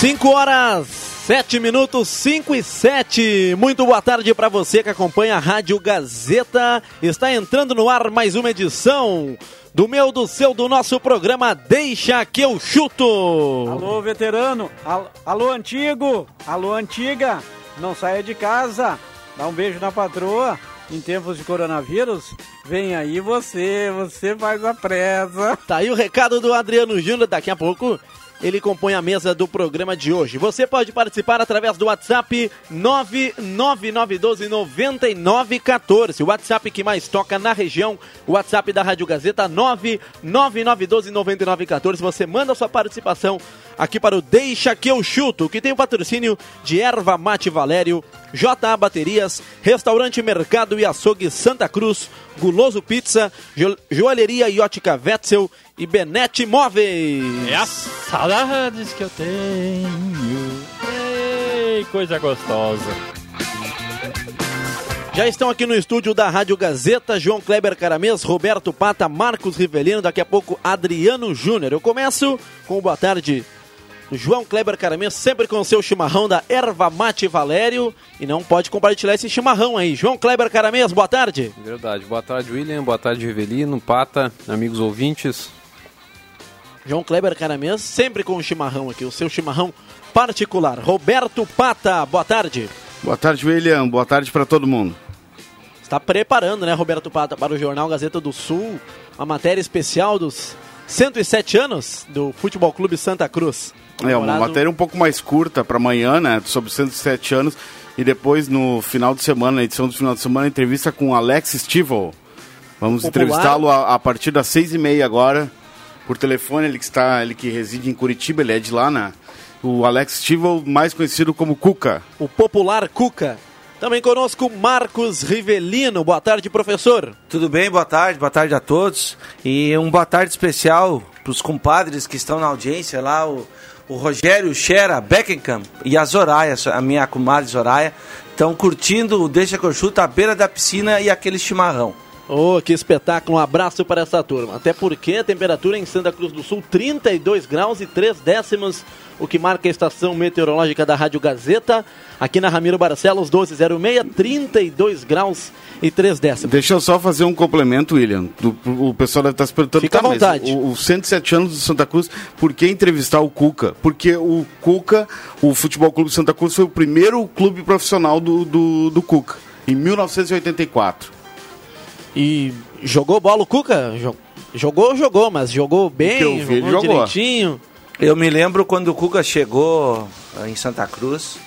Cinco horas, sete minutos, cinco e sete. Muito boa tarde para você que acompanha a Rádio Gazeta. Está entrando no ar mais uma edição do meu, do seu, do nosso programa Deixa que eu chuto. Alô, veterano. Al- Alô, antigo. Alô, antiga. Não saia de casa. Dá um beijo na patroa. Em tempos de coronavírus, vem aí você, você faz a presa. Tá aí o recado do Adriano Júnior. Daqui a pouco ele compõe a mesa do programa de hoje. Você pode participar através do WhatsApp 999129914. O WhatsApp que mais toca na região. O WhatsApp da Rádio Gazeta 999129914. Você manda sua participação aqui para o Deixa que eu chuto, que tem o patrocínio de Erva Mate Valério, JA Baterias, Restaurante Mercado e Açougue Santa Cruz, Guloso Pizza, jo Joalheria e Ótica Wetzel e Benete Móveis. É as saudades que eu tenho. Ei, coisa gostosa. Já estão aqui no estúdio da Rádio Gazeta, João Kleber Caramês, Roberto Pata, Marcos Rivelino, daqui a pouco Adriano Júnior. Eu começo com boa tarde João Kleber Caramês, sempre com o seu chimarrão da Erva Mate Valério. E não pode compartilhar esse chimarrão aí. João Kleber Caramês, boa tarde. Verdade. Boa tarde, William. Boa tarde, Rivelino, Pata, amigos ouvintes. João Kleber Caramês, sempre com o chimarrão aqui, o seu chimarrão particular. Roberto Pata, boa tarde. Boa tarde, William. Boa tarde para todo mundo. Está preparando, né, Roberto Pata, para o Jornal Gazeta do Sul, uma matéria especial dos 107 anos do Futebol Clube Santa Cruz. É, uma matéria um pouco mais curta para amanhã, né? Sobre 107 anos. E depois, no final de semana, na edição do final de semana, entrevista com Alex Stivel. Vamos entrevistá-lo a, a partir das seis e meia agora, por telefone. Ele que, está, ele que reside em Curitiba, ele é de lá, né? O Alex Stivel, mais conhecido como Cuca. o popular Cuca. Também conosco Marcos Rivelino. Boa tarde, professor. Tudo bem, boa tarde, boa tarde a todos. E um boa tarde especial para os compadres que estão na audiência lá, o, o Rogério Xera Beckenham e a Zoraia, a minha comadre Zoraia, estão curtindo o Deixa que eu chuto à beira da piscina e aquele chimarrão. Oh, que espetáculo. Um abraço para essa turma. Até porque a temperatura em Santa Cruz do Sul, 32 graus e 3 décimos, o que marca a estação meteorológica da Rádio Gazeta. Aqui na Ramiro Barcelos, 1206, 32 graus e 3 décimos. Deixa eu só fazer um complemento, William. Do- o pessoal deve estar se perguntando. Fica à "Tá, mas vontade." O, o 107 anos de Santa Cruz, por que entrevistar o Cuca? Porque o Cuca, o Futebol Clube Santa Cruz, foi o primeiro clube profissional do, do, do Cuca, em 1984. E jogou bola o Cuca? Jo- Jogou, jogou, mas jogou bem, eu vi, jogou, jogou. direitinho. Eu me lembro quando o Cuca chegou ah, em Santa Cruz.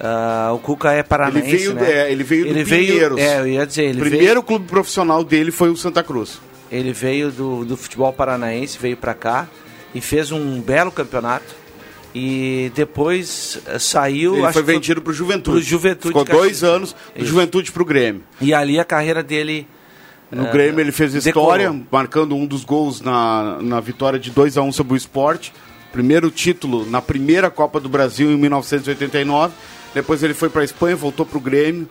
ah, o Cuca é paranaense, Ele veio, né? é, ele veio do ele veio, Pinheiros. é, eu ia dizer, o ele primeiro veio, clube profissional dele foi o Santa Cruz. ele veio do, do futebol paranaense, veio pra cá e fez um belo campeonato. E depois eh, saiu. Ele acho foi que vendido para o Juventude. pro Juventude Ficou dois anos do. Juventude para o Grêmio. E ali a carreira dele. No eh, Grêmio ele fez história, decolou. marcando um dos gols na, na vitória de 2 a 1 sobre o Sport. Primeiro título na primeira Copa do Brasil em 1989. Depois ele foi para a Espanha, voltou para o Grêmio.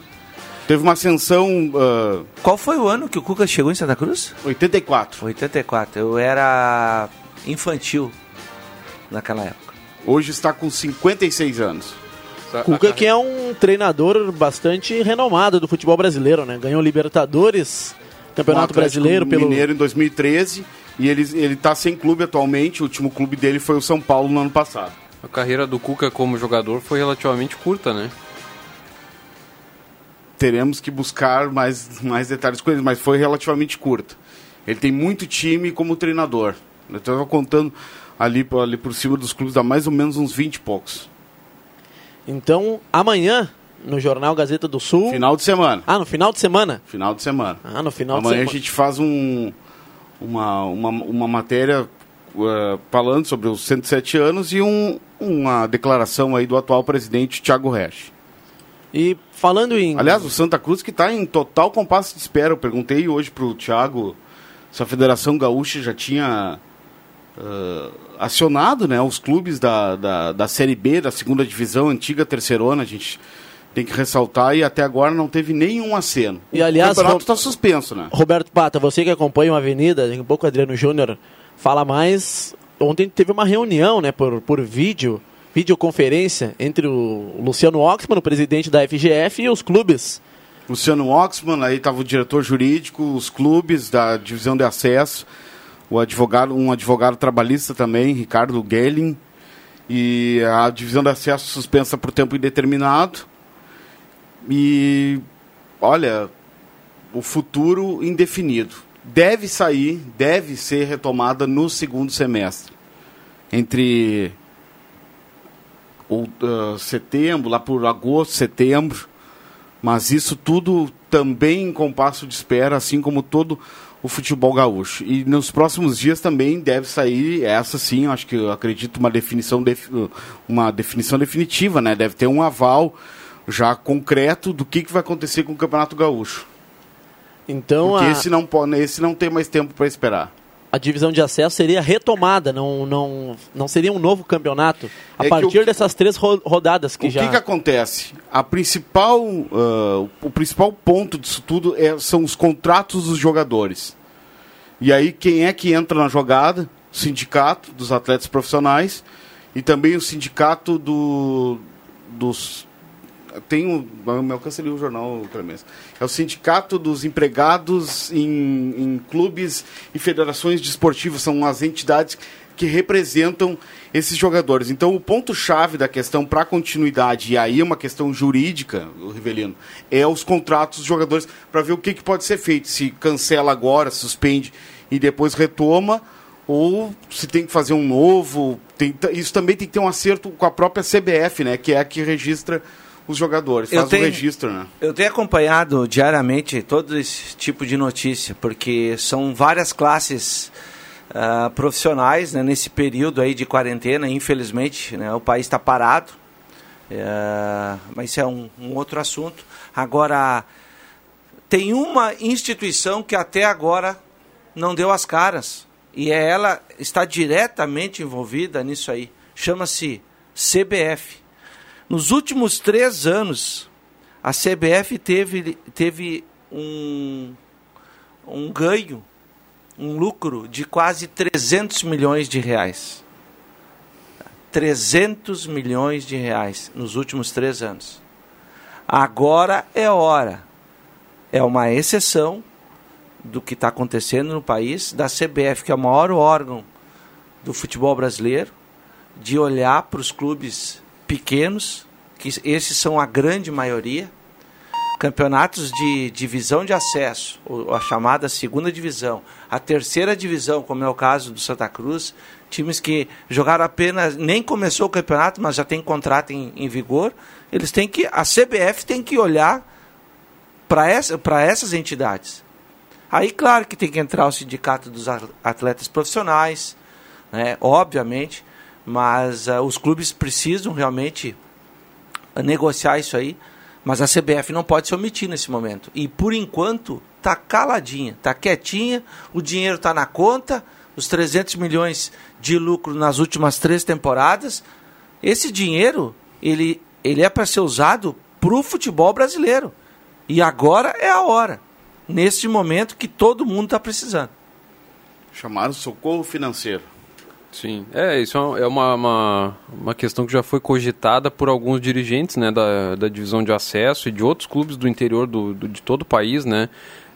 Teve uma ascensão ah, Qual foi o ano que o Cuca chegou em Santa Cruz? 84. 84. Eu era infantil naquela época. Hoje está com 56 anos. Cuca que é um treinador bastante renomado do futebol brasileiro, né? Ganhou Libertadores, Campeonato Brasileiro pelo Mineiro em 2013 e ele ele está sem clube atualmente. O último clube dele foi o São Paulo no ano passado. A carreira do Cuca como jogador foi relativamente curta, né? Teremos que buscar mais, mais detalhes com ele, mas foi relativamente curta. Ele tem muito time como treinador. Eu estava contando ali, ali por cima dos clubes, dá mais ou menos uns 20 e poucos. Então, amanhã, no Jornal Gazeta do Sul. Final de semana. Ah, no final de semana? Final de semana. Ah, no final Amanhã de semana. a gente faz um, uma, uma, uma matéria uh, falando sobre os 107 anos e um, uma declaração aí do atual presidente Thiago Resch. E falando em. Aliás, o Santa Cruz que está em total compasso de espera. Eu perguntei hoje para o Thiago se a Federação Gaúcha já tinha uh, acionado né, os clubes da, da, da Série B, da segunda divisão, antiga terceirona. A gente tem que ressaltar e até agora não teve nenhum aceno. E, aliás, o campeonato está suspenso, né? Roberto Pata, você que acompanha o Avenida, daqui a pouco o Adriano Júnior fala mais. Ontem teve uma reunião, né, por, por vídeo, videoconferência, entre o Luciano Oxman, o presidente da FGF, e os clubes. Luciano Oxman, aí estava o diretor jurídico, os clubes da divisão de acesso, o advogado, um advogado trabalhista também, Ricardo Gelling, e a divisão de acesso suspensa por tempo indeterminado. E olha, o futuro indefinido. Deve sair, deve ser retomada no segundo semestre. Entre ou, ah, setembro, lá por agosto, setembro. Mas isso tudo também em compasso de espera, assim como todo o futebol gaúcho. E nos próximos dias também deve sair, essa sim, acho que acredito uma definição, def- uma definição definitiva, né? Deve ter um aval já concreto do que, que vai acontecer com o Campeonato Gaúcho. Então Porque a, esse não, pode, esse não tem mais tempo para esperar. a divisão de acesso seria retomada, não, não, não seria um novo campeonato. A É partir o- dessas três ro- rodadas que o já. que, que acontece? A principal, ah, o principal ponto disso tudo é- são os contratos dos jogadores. E aí quem é que entra na jogada? O sindicato dos atletas profissionais e também o sindicato do, dos um, me alcança ali o jornal Clemens. É o sindicato dos empregados em, em clubes e federações desportivas, são as entidades que representam esses jogadores. Então, o ponto-chave da questão para continuidade, e aí é uma questão jurídica, Rivelino, é os contratos dos jogadores para ver o que, que pode ser feito. Se cancela agora, suspende e depois retoma, ou se tem que fazer um novo. Tem, isso também tem que ter um acerto com a própria CBF, né, que é a que registra os jogadores, Eu faz tenho- o registro, né? Eu tenho acompanhado diariamente todo esse tipo de notícia, porque são várias classes ah, profissionais né, nesse período aí de quarentena. Infelizmente, né, o país está parado, É, mas isso é um, um outro assunto. Agora, tem uma instituição que até agora não deu as caras, e é ela está diretamente envolvida nisso aí. Chama-se CBF. Nos últimos três anos, a CBF teve, teve um, um ganho, um lucro de quase 300 milhões de reais. 300 milhões de reais nos últimos três anos. Agora é hora. É uma exceção do que está acontecendo no país, da CBF, que é o maior órgão do futebol brasileiro, de olhar para os clubes pequenos, que esses são a grande maioria, campeonatos de divisão de acesso, a chamada segunda divisão, a terceira divisão, como é o caso do Santa Cruz, times que jogaram apenas, nem começou o campeonato, mas já tem contrato em, em vigor, eles têm que, a CBF tem que olhar para essa, essas entidades. Aí, claro que tem que entrar o sindicato dos atletas profissionais, né, obviamente, mas ah, os clubes precisam realmente ah, negociar isso aí, mas a CBF não pode se omitir nesse momento. E por enquanto tá caladinha, tá quietinha, o dinheiro tá na conta, os 300 milhões de lucro nas últimas três temporadas. Esse dinheiro, ele, ele é para ser usado para o futebol brasileiro. E agora é a hora, neste momento que todo mundo está precisando. Chamaram socorro financeiro. Sim, é, isso é uma, uma, uma questão que já foi cogitada por alguns dirigentes né, da, da divisão de acesso e de outros clubes do interior do, do- de todo o país, né,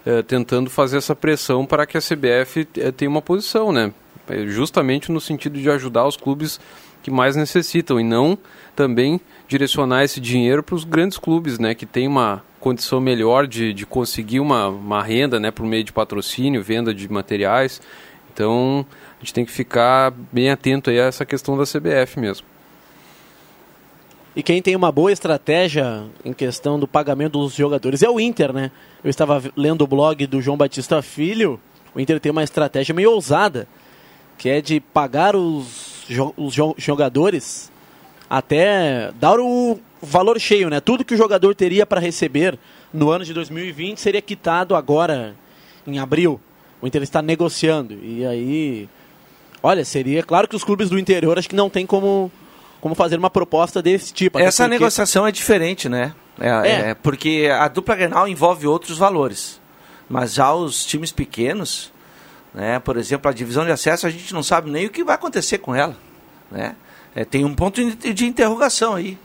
eh, tentando fazer essa pressão para que a CBF eh, tenha uma posição, né, eh, justamente no sentido de ajudar os clubes que mais necessitam e não também direcionar esse dinheiro para os grandes clubes, né, que tem uma condição melhor de, de conseguir uma, uma renda, né, por meio de patrocínio, venda de materiais. Então, gente tem que ficar bem atento aí a essa questão da CBF mesmo. E quem tem uma boa estratégia em questão do pagamento dos jogadores é o Inter, né? Eu estava lendo o blog do João Batista Filho. O Inter tem uma estratégia meio ousada, que é de pagar os, jo os jo jogadores até dar o valor cheio, né? Tudo que o jogador teria para receber no ano de 2020 seria quitado agora em abril. O Inter está negociando e aí, olha, seria claro que os clubes do interior acho que não tem como como fazer uma proposta desse tipo. Essa porque... negociação é diferente, né? É, é. é, porque a dupla Grenal envolve outros valores. Mas já os times pequenos, né, por exemplo, a divisão de acesso, a gente não sabe nem o que vai acontecer com ela. Né? É, tem um ponto de interrogação aí.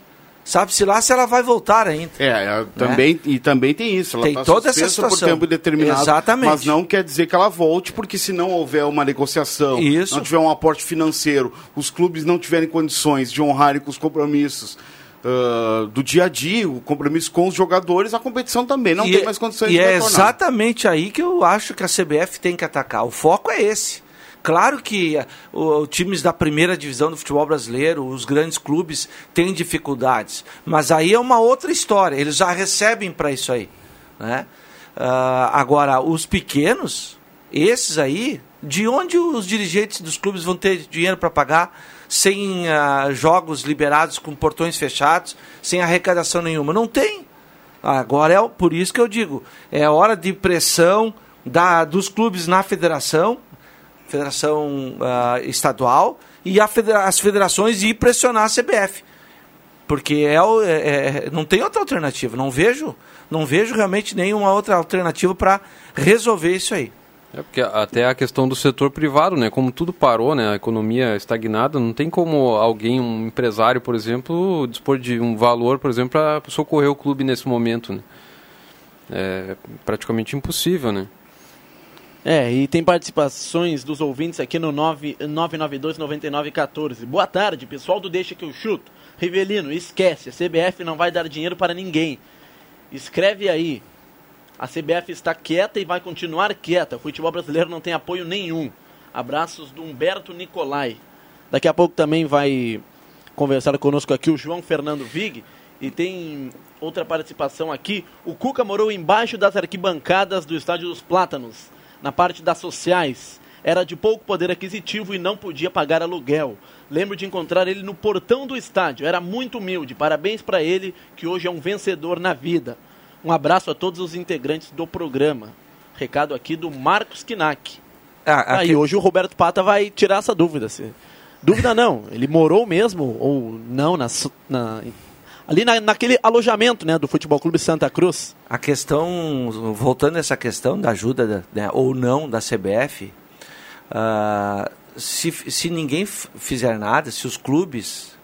Sabe-se lá se ela vai voltar ainda. É, é também, né? e também tem isso. Ela tem tá toda essa situação. por tempo determinado. Exatamente. Mas não quer dizer que ela volte, porque se não houver uma negociação, isso. não tiver um aporte financeiro, os clubes não tiverem condições de honrarem com os compromissos uh, do dia a dia, o compromisso com os jogadores, a competição também não e tem é, mais condições e de E é exatamente aí que eu acho que a CBF tem que atacar. O foco é esse. Claro que os times da primeira divisão do futebol brasileiro, os grandes clubes, têm dificuldades. Mas aí é uma outra história. Eles já recebem para isso aí. Né? Uh, agora, os pequenos, esses aí, de onde os dirigentes dos clubes vão ter dinheiro para pagar sem uh, jogos liberados com portões fechados, sem arrecadação nenhuma? Não tem. Agora é por isso que eu digo, é hora de pressão da, dos clubes na federação federação uh, estadual e federa as federações ir pressionar a CBF. Porque é, é, é, não tem outra alternativa. Não vejo, não vejo realmente nenhuma outra alternativa para resolver isso aí. É porque até a questão do setor privado, né? Como tudo parou, né? A economia estagnada, não tem como alguém, um empresário, por exemplo, dispor de um valor, por exemplo, para socorrer o clube nesse momento, né? É praticamente impossível, né? É, e tem participações dos ouvintes aqui no 992-9914. Boa tarde, pessoal do Deixa que eu chuto. Rivelino, esquece, a CBF não vai dar dinheiro para ninguém. Escreve aí. A CBF está quieta e vai continuar quieta. O futebol brasileiro não tem apoio nenhum. Abraços do Humberto Nicolai. Daqui a pouco também vai conversar conosco aqui o João Fernando Vig. E tem outra participação aqui. O Cuca morou embaixo das arquibancadas do Estádio dos Plátanos na parte das sociais. Era de pouco poder aquisitivo e não podia pagar aluguel. Lembro de encontrar ele no portão do estádio. Era muito humilde. Parabéns para ele, que hoje é um vencedor na vida. Um abraço a todos os integrantes do programa. Recado aqui do Marcos Kinak. Ah, Aí hoje o Roberto Pata vai tirar essa dúvida. Se... Dúvida não. Ele morou mesmo ou não na, na ali na, naquele alojamento né, do Futebol Clube Santa Cruz. A questão, voltando a essa questão da ajuda né, ou não da CBF, uh, ah, se, se ninguém fizer nada, se os clubes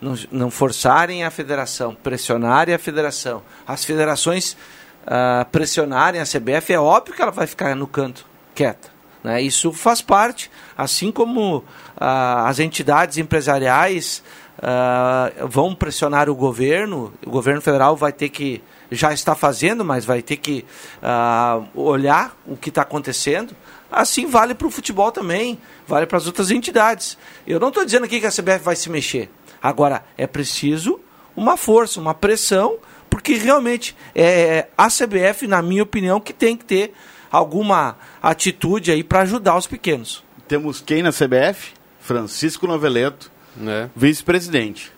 não, não forçarem a federação, pressionarem a federação, as federações uh, pressionarem a CBF, é óbvio que ela vai ficar no canto, quieta. Né? Isso faz parte, assim como uh, as entidades empresariais uh, vão pressionar o governo, o governo federal vai ter que, já está fazendo, mas vai ter que uh, olhar o que está acontecendo. Assim vale para o futebol também, vale para as outras entidades. Eu não estou dizendo aqui que a CBF vai se mexer. Agora, é preciso uma força, uma pressão, porque realmente é a CBF, na minha opinião, que tem que ter alguma atitude aí para ajudar os pequenos. Temos quem na CBF? Francisco Noveleto, é. vice-presidente.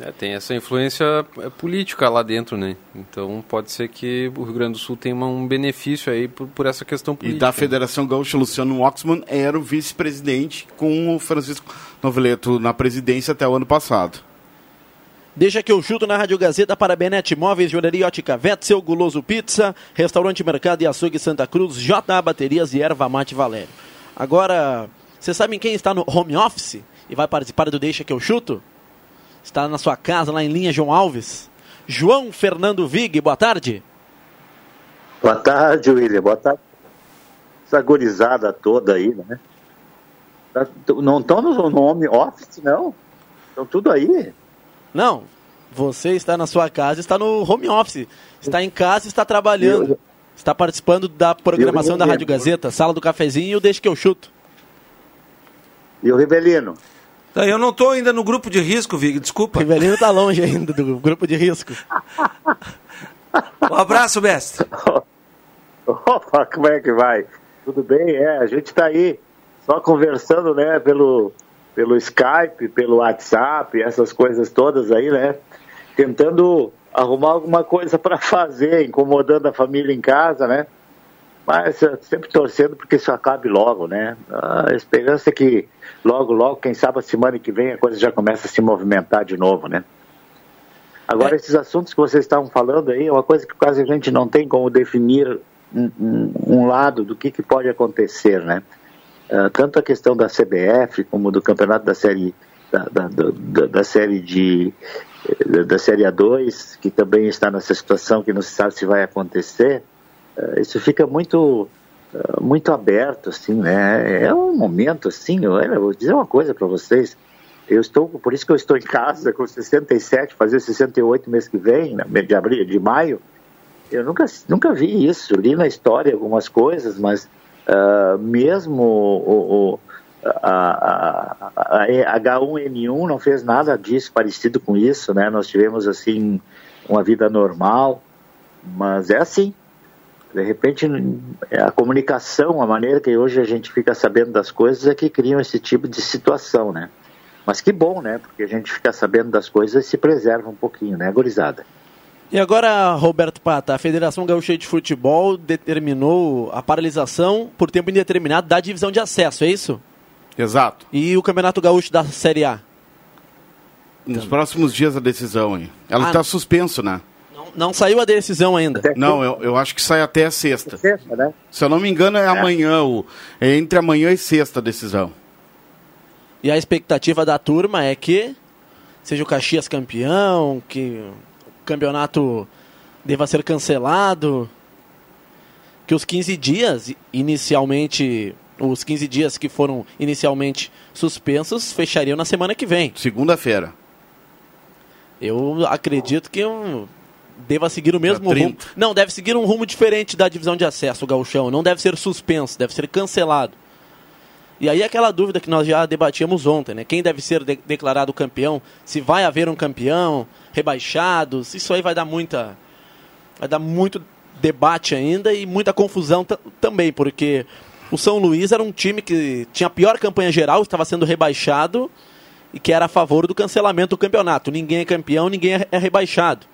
É, tem essa influência é, política lá dentro, né? Então pode ser que o Rio Grande do Sul tenha um benefício aí por, por essa questão política. E da Federação Gaúcha, Luciano Oxman era o vice-presidente com o Francisco Noveleto na presidência até o ano passado. Deixa que eu chuto na Rádio Gazeta para Benete Móveis, Joalheria Ótica Vetzel, Guloso Pizza, Restaurante Mercado e Açougue Santa Cruz, JA Baterias e Erva Mate Valério. Agora, vocês sabem quem está no home office? E vai participar do Deixa que eu chuto? Está na sua casa, lá em linha, João Alves. João Fernando Vig, boa tarde. Boa tarde, William. Boa tarde. Essa gorizada toda aí, né? Tá- Não estão no, no home office, não? Estão tudo aí. Não, você está na sua casa, está no home office. Está em casa e está trabalhando. Está participando da programação da Rádio Gazeta, Sala do Cafezinho e o Deixa que eu chuto. E o Rivelino? Tá, Eu não tô ainda no grupo de risco, Vig, desculpa. O Rivelino está longe ainda do grupo de risco. Um abraço, mestre. Opa, como é que vai? Tudo bem? É, a gente está aí só conversando, né, pelo, pelo Skype, pelo WhatsApp, essas coisas todas aí, né? Tentando arrumar alguma coisa para fazer, incomodando a família em casa, né? Mas sempre torcendo porque isso acabe logo, né? A esperança é que logo, logo, quem sabe a semana que vem a coisa já começa a se movimentar de novo, né? Agora, esses assuntos que vocês estavam falando aí é uma coisa que quase a gente não tem como definir um, um- um lado do que, que pode acontecer, né? Ah, tanto a questão da CBF como do campeonato da série da, da, da- da- série de da, da série A2 que também está nessa situação que não se sabe se vai acontecer ah, isso fica muito muito aberto assim né é um momento assim olha, vou dizer uma coisa para vocês eu estou por isso que eu estou em casa com 67 fazer 68 mês que vem né, de abril de maio eu nunca, nunca vi isso. Li na história algumas coisas, mas ah, mesmo o, o- a- a- a H1N1 não fez nada disso parecido com isso, né? Nós tivemos assim uma vida normal, mas é assim. De repente, a comunicação, a maneira que hoje a gente fica sabendo das coisas é que criam esse tipo de situação, né? Mas que bom, né? Porque a gente fica sabendo das coisas e se preserva um pouquinho, né, gurizada? E agora, Roberto Pata, a Federação Gaúcha de Futebol determinou a paralisação por tempo indeterminado da divisão de acesso, é isso? Exato. E o Campeonato Gaúcho da Série A? Nos próximos dias a decisão, hein? Ela Ah. está suspenso, né? Não, saiu a decisão ainda. Não, eu, eu acho que sai até a sexta. Sexta, né? Se eu não me engano, é, amanhã. O, é entre amanhã e sexta a decisão. E a expectativa da turma é que seja o Caxias campeão, que o campeonato deva ser cancelado, que os 15 dias inicialmente, os 15 dias que foram inicialmente suspensos fechariam na semana que vem. Segunda-feira. Eu acredito que um, deva seguir o mesmo rumo. 30. Não, deve seguir um rumo diferente da divisão de acesso, o gauchão. Não deve ser suspenso, deve ser cancelado. E aí aquela dúvida que nós já debatíamos ontem, né? Quem deve ser de- declarado campeão? Se vai haver um campeão, rebaixados, isso aí vai dar muita vai dar muito debate ainda e muita confusão ta- também, porque o São Luís era um time que tinha a pior campanha geral, estava sendo rebaixado e que era a favor do cancelamento do campeonato. Ninguém é campeão, ninguém é é rebaixado.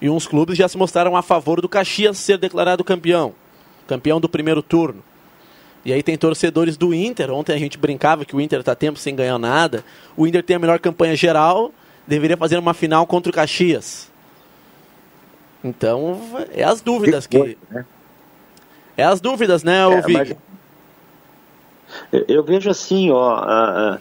E uns clubes já se mostraram a favor do Caxias ser declarado campeão, campeão do primeiro turno. E aí tem torcedores do Inter. Ontem a gente brincava que o Inter está tempo sem ganhar nada. O Inter tem a melhor campanha geral, deveria fazer uma final contra o Caxias. Então, é as dúvidas que. né? É as dúvidas, né, ô É, mas- Eu, eu vejo assim, ó,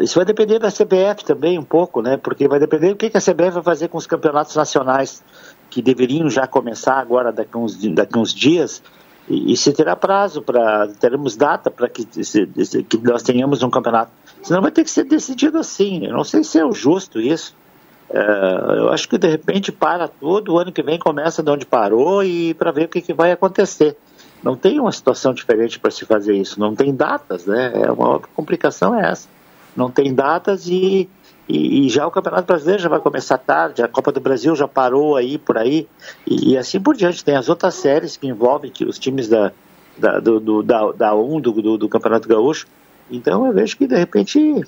isso vai depender da CBF também um pouco, né? Porque vai depender do que, a CBF vai fazer com os campeonatos nacionais que deveriam já começar agora daqui uns, daqui uns dias e, e se terá prazo para teremos data para que, que nós tenhamos um campeonato. Senão vai ter que ser decidido assim. Eu não sei se é o justo isso. É, eu acho que de repente para tudo, o ano que vem começa de onde parou e para ver o que, que vai acontecer. Não tem uma situação diferente para se fazer isso, não tem datas, né? É uma complicação é essa. Não tem datas e, e, e já o Campeonato Brasileiro já vai começar tarde, a Copa do Brasil já parou aí por aí e, e assim por diante. Tem as outras séries que envolvem que os times da, da, do, do- da, da 1 do, do, Campeonato Gaúcho. Então eu vejo que de repente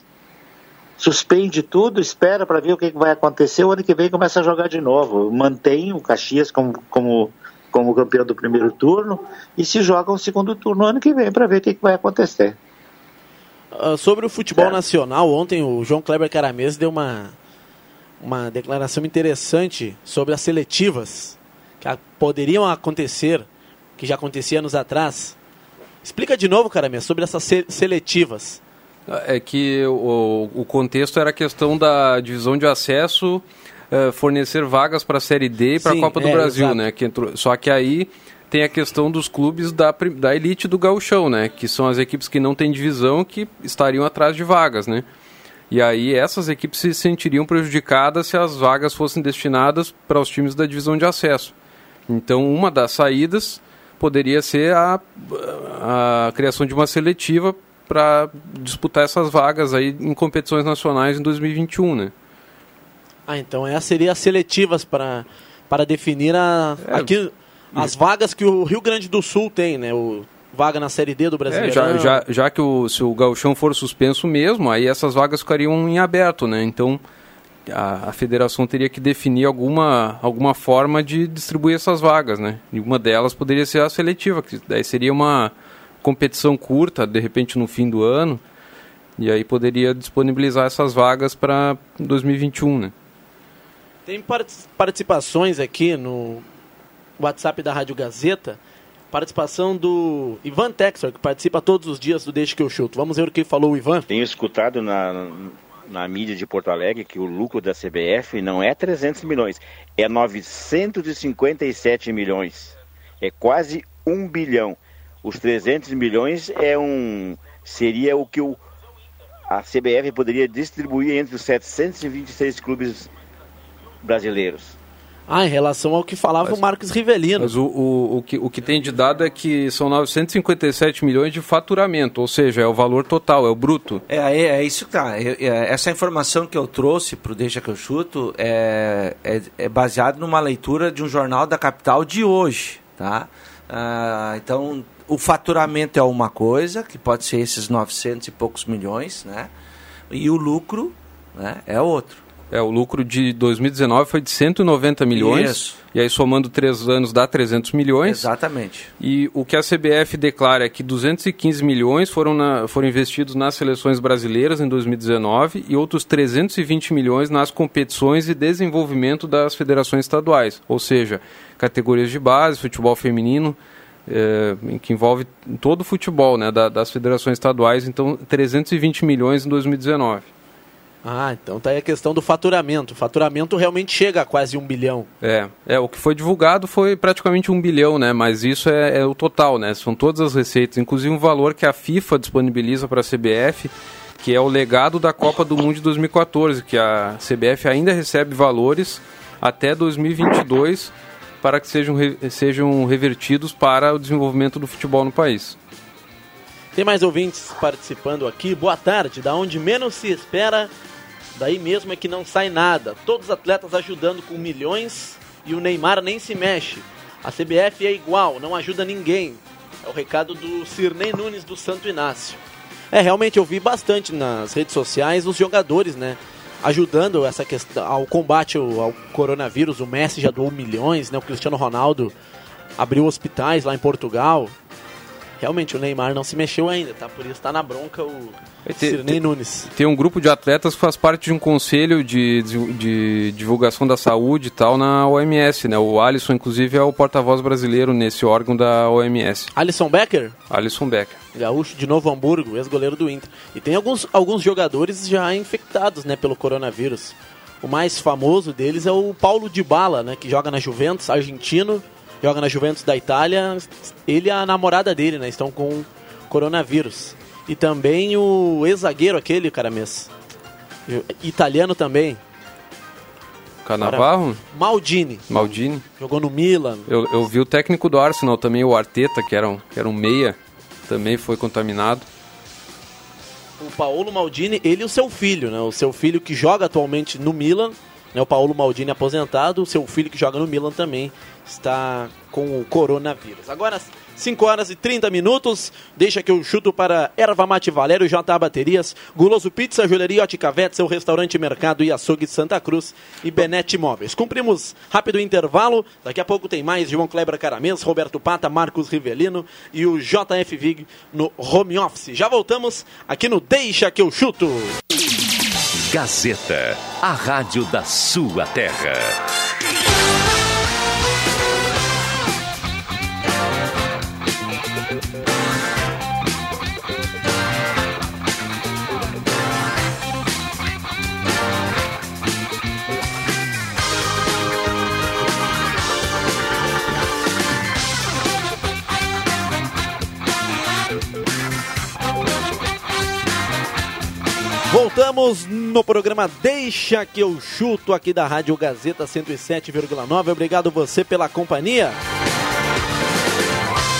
suspende tudo, espera para ver o que, vai acontecer. O ano que vem começa a jogar de novo. Mantém o Caxias como, como, como campeão do primeiro turno e se joga um segundo turno no ano que vem para ver o que vai acontecer. Ah, sobre o futebol nacional, ontem o João Kleber Caramês deu uma, uma declaração interessante sobre as seletivas que a- poderiam acontecer, que já acontecia anos atrás. Explica de novo, Caramês, sobre essas se- seletivas. É que o, o contexto era a questão da divisão de acesso eh, fornecer vagas para a Série D e para a Copa do é, Brasil, exato. né? Que entrou, só que aí tem a questão dos clubes da, da elite do gauchão, né? Que são as equipes que não têm divisão que estariam atrás de vagas, né? E aí essas equipes se sentiriam prejudicadas se as vagas fossem destinadas para os times da divisão de acesso. Então, uma das saídas poderia ser a, a criação de uma seletiva para disputar essas vagas aí em competições nacionais em 2021, né? Ah, então essas seriam as seletivas para, para definir a, É. aqui, as vagas que o Rio Grande do Sul tem, né? O, vaga na Série D do É, Brasileirão. já, já, já que o, se o gauchão for suspenso mesmo, aí essas vagas ficariam em aberto, né? Então a, a federação teria que definir alguma, alguma forma de distribuir essas vagas, né? E uma delas poderia ser a seletiva, que daí seria uma competição curta, de repente no fim do ano, e aí poderia disponibilizar essas vagas para 2021, né? Tem partic- participações aqui no WhatsApp da Rádio Gazeta. Participação do Ivan Texor, que participa todos os dias do Deixa que eu chuto. Vamos ver o que falou o Ivan. Tenho escutado na, na mídia de Porto Alegre que o lucro da CBF não é 300 milhões, é 957 milhões. É quase um bilhão. Os 300 milhões é um seria o que o, a CBF poderia distribuir entre os 726 clubes brasileiros. Ah, em relação ao que falava o Marcos Rivelino. Mas o, o, o, que, o que tem de dado é que são 957 milhões de faturamento, ou seja, é o valor total, é o bruto. É, é, é isso que tá. Eu- é, essa informação que eu trouxe pro Deixa que eu chuto é, é, é baseado numa leitura de um jornal da capital de hoje, tá? Ah, então, o faturamento é uma coisa, que pode ser esses 900 e poucos milhões, né? E o lucro né, é outro. É, o lucro de 2019 foi de 190 milhões. Isso. E aí, somando três anos, dá 300 milhões. Exatamente. E o que a CBF declara é que 215 milhões foram, na- foram investidos nas seleções brasileiras em 2019 e outros 320 milhões nas competições e desenvolvimento das federações estaduais. Ou seja, categorias de base, futebol feminino, eh, que envolve todo o futebol né, da- das federações estaduais. Então, 320 milhões em 2019. Ah, então tá aí a questão do faturamento. O faturamento realmente chega a quase um bilhão. É, é, o que foi divulgado foi praticamente um bilhão, né? Mas isso é, é o total, né? São todas as receitas, inclusive um valor que a FIFA disponibiliza para a CBF, que é o legado da Copa do Mundo de 2014, que a CBF ainda recebe valores até 2022 para que sejam, sejam revertidos para o desenvolvimento do futebol no país. Tem mais ouvintes participando aqui. Boa tarde. Da onde menos se espera, daí mesmo é que não sai nada. Todos os atletas ajudando com milhões e o Neymar nem se mexe. A CBF é igual, não ajuda ninguém. É o recado do Cirnei Nunes do Santo Inácio. É, realmente eu vi bastante nas redes sociais os jogadores, né? Ajudando essa questão ao combate ao, ao coronavírus. O Messi já doou milhões, né? O Cristiano Ronaldo abriu hospitais lá em Portugal. Realmente, o Neymar não se mexeu ainda, tá? Por isso tá na bronca o Ter- Nunes. Tem um grupo de atletas que faz parte de um conselho de, de, de divulgação da saúde e tal na OMS, né? O Alisson, inclusive, é o porta-voz brasileiro nesse órgão da OMS. Alisson Becker, Alisson Becker. gaúcho de Novo Hamburgo, ex-goleiro do Inter. E tem alguns, alguns jogadores já infectados, né, pelo coronavírus. O mais famoso deles é o Paulo Dybala, né, que joga na Juventus, argentino, joga na Juventus da Itália. Ele e a namorada dele, né, estão com coronavírus. E também o ex-zagueiro aquele, cara mesmo. Italiano também, Canavarro? Maldini. Maldini? Jogou no Milan. Eu, eu vi o técnico do Arsenal também, o Arteta, que era um, que era um meia, também foi contaminado. o Paulo Maldini, ele e o seu filho, né? O seu filho que joga atualmente no Milan, né? O Paulo Maldini aposentado, o seu filho que joga no Milan também está com o coronavírus. Agora, 5 horas e 30 minutos, deixa que eu chuto para Erva Mate Valério, JA Baterias, Guloso Pizza, Joalheria Ótica seu restaurante Mercado e Açougue de Santa Cruz e Benete Imóveis. Cumprimos rápido intervalo, daqui a pouco tem mais João Kleber Caramês, Roberto Pata, Marcos Rivelino e o JF Vig no home office. Já voltamos aqui no Deixa que eu chuto. Gazeta, a rádio da sua terra. Voltamos no programa Deixa que eu chuto aqui da Rádio Gazeta 107,9. Obrigado você pela companhia.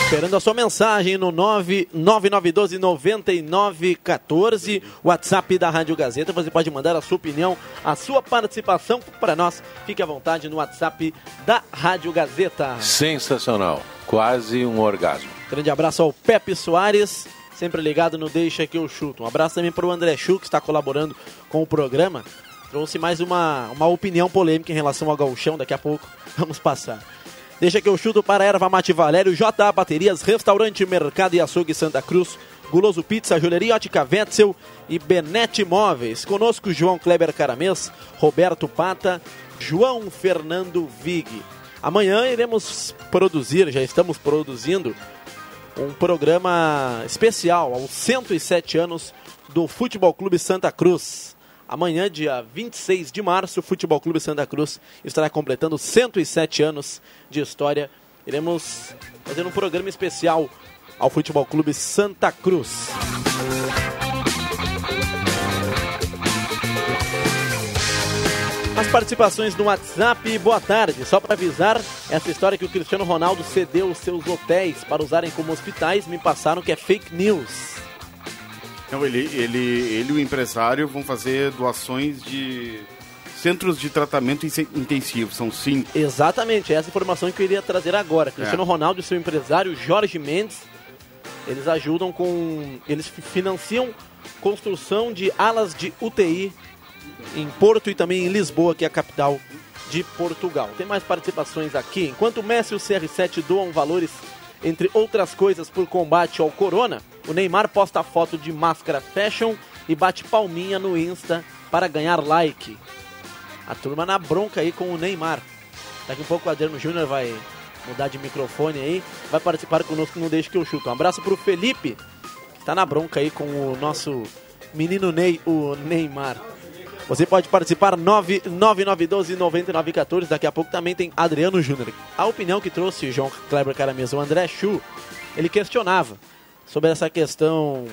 Esperando a sua mensagem no 99912 9914, WhatsApp da Rádio Gazeta. Você pode mandar a sua opinião, a sua participação para nós. Fique à vontade no WhatsApp da Rádio Gazeta. Sensacional. Quase um orgasmo. Grande abraço ao Pepe Soares, sempre ligado no Deixa que eu chuto. Um abraço também para o André Chu, que está colaborando com o programa. Trouxe mais uma, uma opinião polêmica em relação ao gauchão, daqui a pouco vamos passar. Deixa que eu chuto para Erva Mate Valério, JA Baterias, Restaurante Mercado e Açougue Santa Cruz, Guloso Pizza, Joalheria Ótica Wetzel e Benete Móveis. Conosco João Kleber Caramês, Roberto Pata, João Fernando Vig. Amanhã iremos produzir, já estamos produzindo, um programa especial aos 107 anos do Futebol Clube Santa Cruz. Amanhã, dia 26 de março, o Futebol Clube Santa Cruz estará completando 107 anos de história. Iremos fazer um programa especial ao Futebol Clube Santa Cruz. Participações no WhatsApp, boa tarde. Só para avisar, essa história que o Cristiano Ronaldo cedeu os seus hotéis para usarem como hospitais, me passaram que é fake news. Não, ele, ele, ele e o empresário vão fazer doações de centros de tratamento intensivo, são cinco. Exatamente, essa informação que eu iria trazer agora. Cristiano É. Ronaldo e seu empresário Jorge Mendes, eles ajudam com. Eles fi- financiam construção de alas de UTI em Porto e também em Lisboa, que é a capital de Portugal. Tem mais participações aqui. Enquanto o Messi e o CR7 doam valores, entre outras coisas, por combate ao corona, o Neymar posta foto de máscara fashion e bate palminha no Insta para ganhar like. A turma na bronca aí com o Neymar. Daqui a pouco o Adriano Júnior vai mudar de microfone aí, vai participar conosco no Deixa que eu chuto. Um abraço pro Felipe, que tá na bronca aí com o nosso menino Ney, o Neymar. Você pode participar 99912-9914. Daqui a pouco também tem Adriano Júnior. A opinião que trouxe João Kleber Caramesa, o André Chu, ele questionava sobre essa questão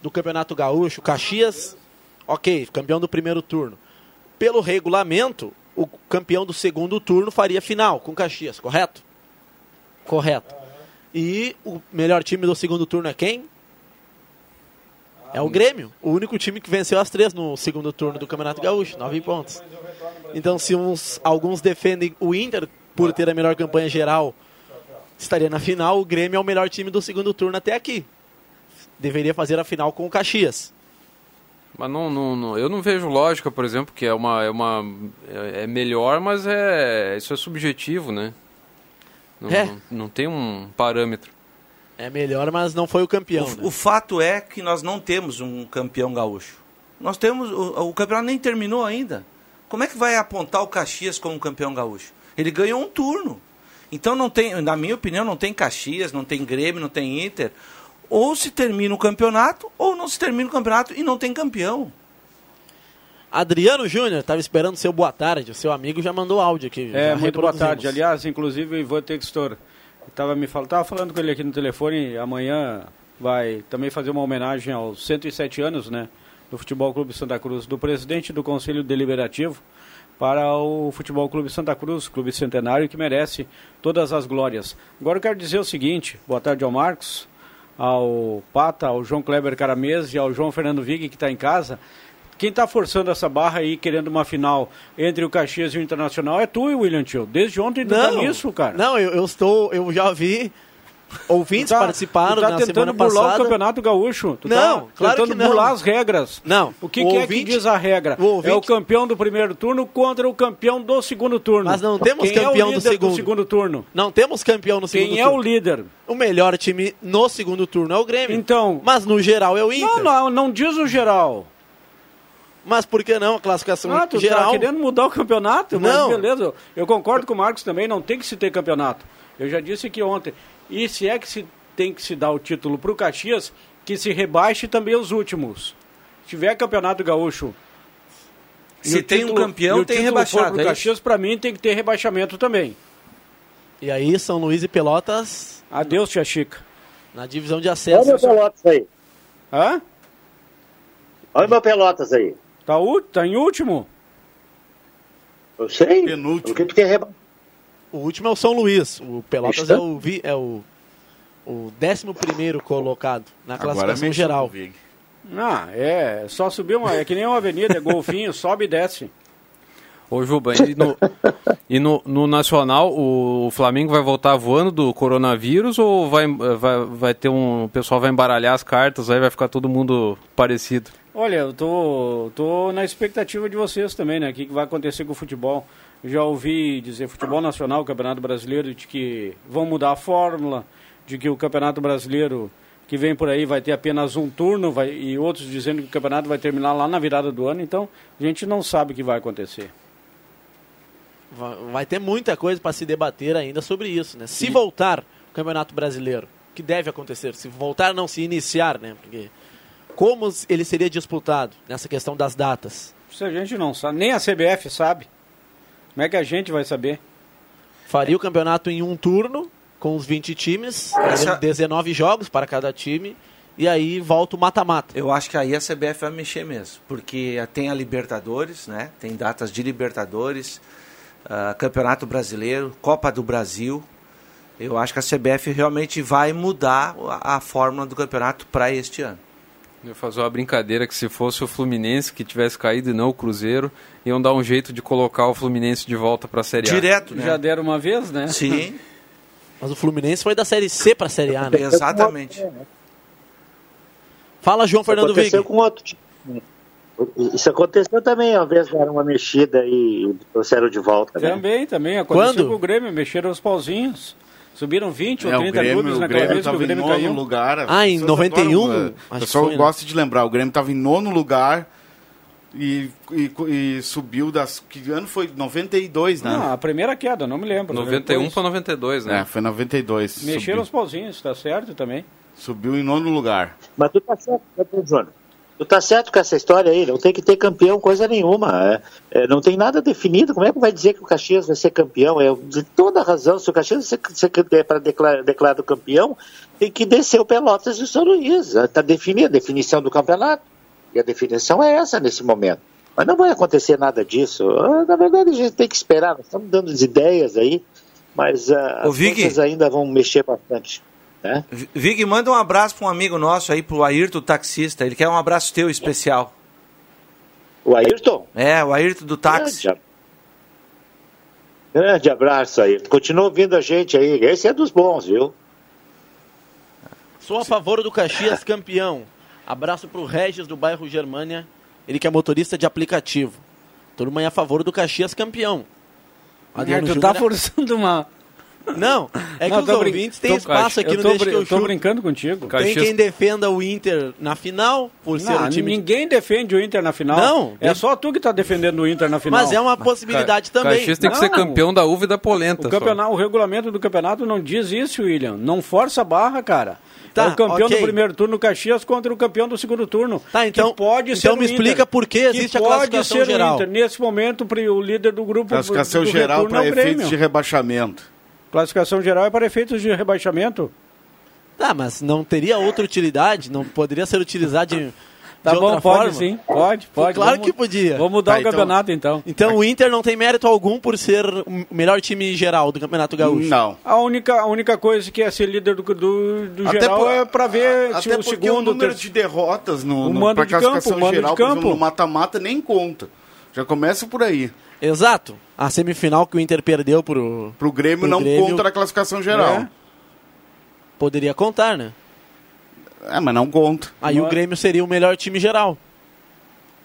do Campeonato Gaúcho. Caxias, ok, campeão do primeiro turno. Pelo regulamento, o campeão do segundo turno faria final com Caxias, correto? Correto. E o melhor time do segundo turno é quem? É o Grêmio, o único time que venceu as três no segundo turno do Campeonato Gaúcho, nove pontos. Então, se uns, alguns defendem o Inter por ter a melhor campanha geral, estaria na final, o Grêmio é o melhor time do segundo turno até aqui. Deveria fazer a final com o Caxias. Mas não, não, não- eu não vejo lógica, por exemplo, que é uma é uma é é melhor, mas é isso é subjetivo, né? Não, É. não, não tem um parâmetro. É melhor, mas não foi o campeão. né? O, o fato é que nós não temos um campeão gaúcho. Nós temos. O, o campeonato nem terminou ainda. Como é que vai apontar o Caxias como campeão gaúcho? Ele ganhou um turno. Então não tem, na minha opinião, não tem Caxias, não tem Grêmio, não tem Inter. Ou se termina o campeonato, ou não se termina o campeonato e não tem campeão. Adriano Júnior, estava esperando seu boa tarde. O seu amigo já mandou áudio aqui. É, muito boa tarde. Aliás, inclusive o Ivan Textor estava me falando, tava falando com ele aqui no telefone, amanhã vai também fazer uma homenagem aos 107 anos, né, do Futebol Clube Santa Cruz, do presidente do Conselho Deliberativo para o Futebol Clube Santa Cruz, clube centenário que merece todas as glórias. Agora eu quero dizer o seguinte, boa tarde ao Marcos, ao Pata, ao João Kleber Caramês e ao João Fernando Vig que está em casa. Quem está forçando essa barra aí, querendo uma final entre o Caxias e o Internacional, é tu e o William Tio. Desde ontem tu tá Não, nisso, cara. Não, eu, eu estou. Eu já vi. Ouvintes tá- participaram tá na tentando semana burlar passada. o Campeonato Gaúcho. Tu Não, tá claro tentando que não. burlar as regras. Não, O que, o que é que ouvinte- diz a regra? o ouvinte- É o campeão do primeiro turno contra o campeão do segundo turno. Mas não temos Quem campeão é do segundo. segundo turno? Não temos campeão no segundo Quem é turno. o líder? O melhor time no segundo turno é o Grêmio. Então, Mas no geral é o Inter. não, não, não diz o geral. Mas por que não? A classificação Ah, tu geral. tá querendo mudar o campeonato? Mas Não. beleza, eu concordo com o Marcos também, não tem que se ter campeonato. Eu já disse aqui ontem. E se é que se tem que se dar o título pro Caxias, que se rebaixe também os últimos. Se tiver campeonato gaúcho. Se o tem um título- campeão, e o tem rebaixado, Pro é? Caxias, pra mim, tem que ter rebaixamento também. E aí, São Luís e Pelotas Adeus, Tia Chica. na divisão de Olha acesso. o Pelotas aí. Hã? Olha o meu Pelotas aí. Tá, tá em último? Eu sei. Penúltimo. O que que tem reba... O último é o São Luís. O Pelotas Está? é o, vi, é o, o 11 colocado na Agora classificação geral. Ah, é. Só subir uma. É que nem uma avenida, é golfinho, sobe e desce. Ô, Juba, e no, e no, no Nacional, o Flamengo vai voltar voando do coronavírus ou vai, vai, vai ter um. O pessoal vai embaralhar as cartas, aí vai ficar todo mundo parecido? Olha, eu tô, tô na expectativa de vocês também, né? O que que vai acontecer com o futebol? Já ouvi dizer futebol nacional, Campeonato Brasileiro, de que vão mudar a fórmula, de que o Campeonato Brasileiro que vem por aí vai ter apenas um turno, vai, e outros dizendo que o campeonato vai terminar lá na virada do ano, então a gente não sabe o que vai acontecer. Vai, ter muita coisa para se debater ainda sobre isso, né? Se voltar o Campeonato Brasileiro, que deve acontecer? Se voltar, não se iniciar, né? Porque como ele seria disputado nessa questão das datas? Se a gente não sabe, nem a CBF sabe. Como é que a gente vai saber? Faria o campeonato em um turno, com os 20 times, Essa- 19 jogos para cada time, e aí volta o mata-mata. Eu acho que aí a CBF vai mexer mesmo, porque tem a Libertadores, né? Tem datas de Libertadores, ah, Campeonato Brasileiro, Copa do Brasil. Eu acho que a CBF realmente vai mudar a, a fórmula do campeonato para este ano. Eu ia fazer uma brincadeira que se fosse o Fluminense que tivesse caído e não o Cruzeiro, iam dar um jeito de colocar o Fluminense de volta para a Série A. Direto, né? Já deram uma vez, né? Sim, Mas o Fluminense foi da Série C para a Série A, né? exatamente. Fala, João Fernando Vig. aconteceu com outro time. Isso aconteceu também, uma vez deram uma mexida e trouxeram de volta. Né? Também, também. Aconteceu Quando? com o Grêmio, mexeram os pauzinhos. Subiram 20 É, ou o 30 Grêmio, clubes o naquela Grêmio vez que o estava em Grêmio nono caiu. lugar. Ah, em pessoas 91? adoram, O pessoal foi, né? gosta de lembrar, o Grêmio estava em nono lugar e, e, e subiu das... Que ano foi? 92, né? Não, a primeira queda, não me lembro. 91 Depois para 92, né? É, foi 92. Mexeram subiu, os pauzinhos, tá certo também. subiu em nono lugar. Mas tu tá certo, né, Júnior? Tu tá certo com essa história aí, não tem que ter campeão coisa nenhuma. é, é, não tem nada definido. Como é que vai dizer que o Caxias vai ser campeão? É de toda razão. Se o Caxias ser, ser, é para declarar, declarado campeão, tem que descer o Pelotas e o São Luís. Está definida a definição do campeonato. E a definição é essa nesse momento. Mas não vai acontecer nada disso. Ah, Na verdade, a gente tem que esperar. Nós estamos dando as ideias aí, mas Ô, as coisas ainda vão mexer bastante. Né? V- Vig, manda um abraço para um amigo nosso aí, pro Ayrton taxista. Ele quer um abraço teu especial. O Ayrton? É, o Ayrton do táxi. Grande, grande abraço aí. Continua ouvindo a gente aí. Esse é dos bons, viu? Sou a favor do Caxias campeão. Abraço pro Regis do bairro Germânia, ele que é motorista de aplicativo. Todo mundo é a favor do Caxias campeão. Adriano tu tá Júnior é- forçando uma. Não, é que Não, os ouvintes têm espaço aqui eu no tô, Deixa que eu eu tô brincando contigo. Tem Caxias- quem defenda o Inter na final, por ser Não, o time... de- ninguém defende o Inter na final. Não, É só tu que tá defendendo o Inter na final. Mas é uma possibilidade Ca- também. Caxias tem que ser Não. campeão da uva e da polenta. O, só. campeonato, o regulamento do campeonato não diz isso, William. Não força a barra, cara. Tá, é o campeão ok. do primeiro turno, Caxias, contra o campeão do segundo turno. Tá, então- que pode então ser me o Inter. explica por que Que existe a pode classificação ser geral. O Inter. Nesse momento, o líder do grupo Classificação do geral para é o Grêmio. efeitos de rebaixamento. Classificação geral é para efeitos de rebaixamento. Tá, mas não teria outra utilidade? Não poderia ser utilizado de, Tá de bom, outra pode forma? sim. Pode, pode. Claro Vamos- que podia. Vamos mudar Tá, o então- campeonato, então. Então o Inter não tem mérito algum por ser o melhor time geral do Campeonato Gaúcho. Não. A única, a única coisa que é ser líder do, do, do Até geral por- é para ver se Até o porque segundo... o número terceiro- de derrotas no, no, pra de campo, o mando de geral, exemplo, campo. no mata-mata nem conta. Já começa por aí. Exato. A semifinal que o Inter perdeu pro, Pro Grêmio Pro não Grêmio- conta na classificação geral. É. poderia contar, né? É, mas não conta. Aí o Mas- Grêmio seria o melhor time geral.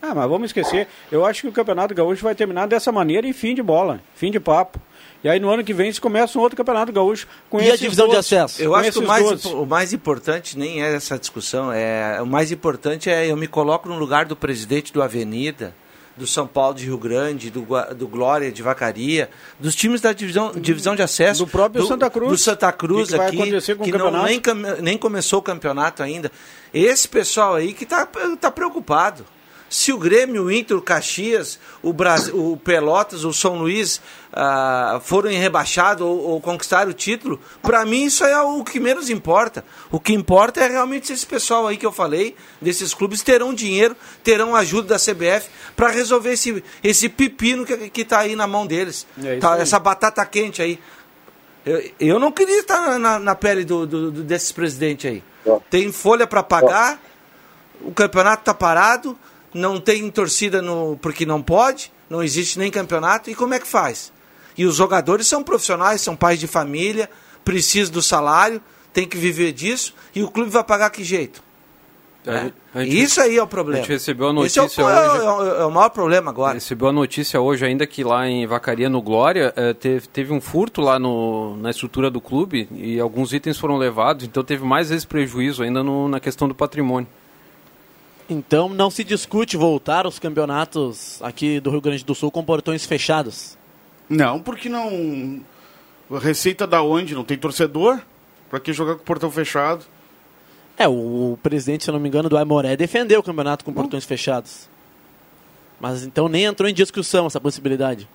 Ah, mas vamos esquecer. Eu acho que o Campeonato Gaúcho vai terminar dessa maneira e fim de bola, fim de papo. E aí no ano que vem se começa um outro Campeonato Gaúcho com E a divisão de doze. acesso? Eu acho que o mais, 12. o mais importante nem é essa discussão. É, o mais importante é eu me coloco no lugar do presidente do Avenida, do São Paulo de Rio Grande, do, do Glória de Vacaria, dos times da divisão, divisão de acesso. Do próprio Santa Cruz. Do Santa Cruz que que aqui, que não, nem, nem começou o campeonato ainda. Esse pessoal aí que está tá preocupado. Se o Grêmio, o Inter, o Caxias, o, Brasil, o Pelotas, o São Luís ah, foram rebaixados ou, ou conquistaram o título, para mim isso é o que menos importa. O que importa é realmente esse pessoal aí que eu falei, desses clubes, terão dinheiro, terão ajuda da CBF para resolver esse, esse pepino que, que tá aí na mão deles. É Tá, essa batata quente aí. Eu, eu não queria estar na, na- na pele do, do- do- desses presidentes aí. Tem folha para pagar, o campeonato tá parado, não tem torcida no porque não pode, não existe nem campeonato, e como é que faz? E os jogadores são profissionais, são pais de família, precisam do salário, tem que viver disso, e o clube vai pagar que jeito? Né? gente- Isso aí é o problema. a gente recebeu a Esse é o- notícia é, hoje- é o- é o maior problema agora. Recebeu a notícia hoje ainda que lá em Vacaria, no Glória, eh, teve, teve um furto lá no, na estrutura do clube e alguns itens foram levados, então teve mais esse prejuízo ainda no- na questão do patrimônio. Então não se discute voltar os campeonatos aqui do Rio Grande do Sul com portões fechados. Não, porque não. Receita da onde? Não tem torcedor? Pra que jogar com o portão fechado? É, o, o presidente, se eu não me engano, do Aimoré defendeu o campeonato com portões fechados. Mas então nem entrou em discussão essa possibilidade.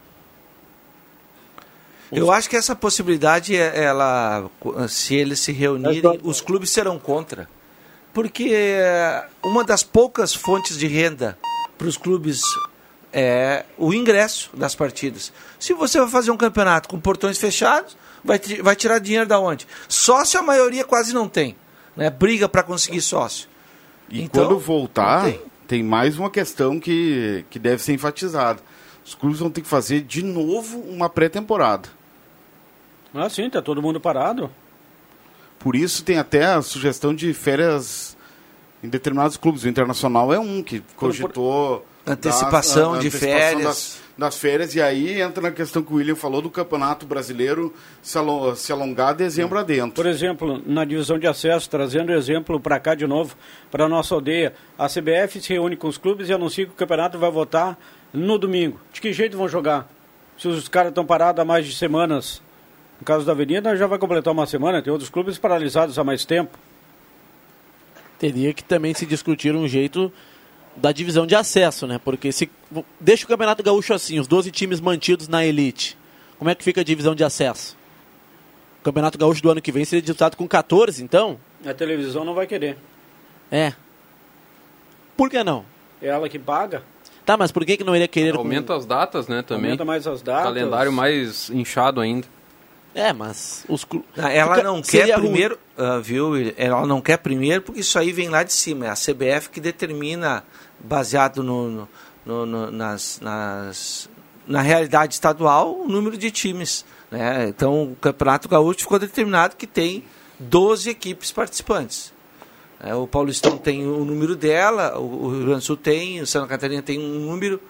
Eu acho que essa possibilidade, é- ela, se eles se reunirem, os clubes serão contra. Porque é, uma das poucas fontes de renda para os clubes é o ingresso das partidas. Se você vai fazer um campeonato com portões fechados, vai, vai tirar dinheiro da onde? Sócio a maioria quase não tem. Né? Briga para conseguir sócio. E Então, quando voltar, tem. tem. mais uma questão que, que deve ser enfatizada. Os clubes vão ter que fazer de novo uma pré-temporada. Ah, sim, tá todo mundo parado. Por isso tem até a sugestão de férias em determinados clubes. O Internacional é um que cogitou Antecipação dar a- a de antecipação férias. Das, das férias. E aí entra na questão que o William falou do Campeonato Brasileiro se alongar dezembro adentro. Por exemplo, na divisão de acesso, trazendo exemplo para cá de novo, para a nossa aldeia, a CBF se reúne com os clubes e anuncia que o campeonato vai votar no domingo. De que jeito vão jogar? Se os caras estão parados há mais de semanas, no caso da Avenida, já vai completar uma semana, tem outros clubes paralisados há mais tempo. Teria que também se discutir um jeito da divisão de acesso, né? Porque se deixa o Campeonato Gaúcho assim, os 12 times mantidos na elite. Como é que fica a divisão de acesso? O Campeonato Gaúcho do ano que vem seria disputado com 14, então? A televisão não vai querer. É. Por que não? É ela que paga, Tá, mas por que, que não iria querer com- Aumenta as datas, né, também. aumenta mais as datas. Calendário mais inchado ainda. É, mas os clu- Ela não quer primeiro, ah, viu? Ela não quer primeiro porque isso aí vem lá de cima. É a CBF que determina, baseado no, no- no- nas, nas- na realidade estadual, o número de times. Né? Então, o Campeonato Gaúcho ficou determinado que tem 12 equipes participantes. É, o Paulistão tem o número dela, o, o Rio Grande do Sul tem, o Santa Catarina tem um número.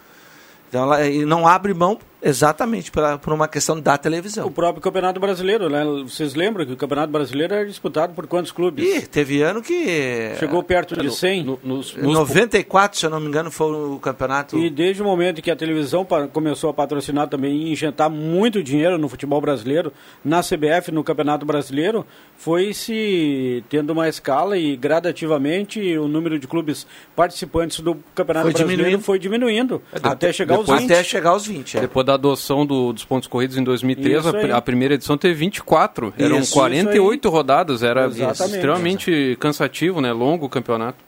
Então, ela e não abre mão exatamente pra- por uma questão da televisão. O próprio Campeonato Brasileiro, né? Vocês lembram que o Campeonato Brasileiro era disputado por quantos clubes? Ih, teve ano que. Chegou perto de 100. No- nos, Em nos- 94, se eu não me engano, foi o campeonato. E desde o momento que a televisão começou a patrocinar também e injetar muito dinheiro no futebol brasileiro, na CBF, no Campeonato Brasileiro, foi se tendo uma escala e gradativamente o número de clubes participantes do Campeonato Foi Brasileiro diminuindo. foi diminuindo, até chegar aos depois- 20. Até chegar aos 20. É. Depois da adoção do- dos pontos corridos em 2003, Isso a, a primeira edição teve 24. Eram Isso, 48 rodadas, era Exatamente. extremamente cansativo, né? Longo o campeonato.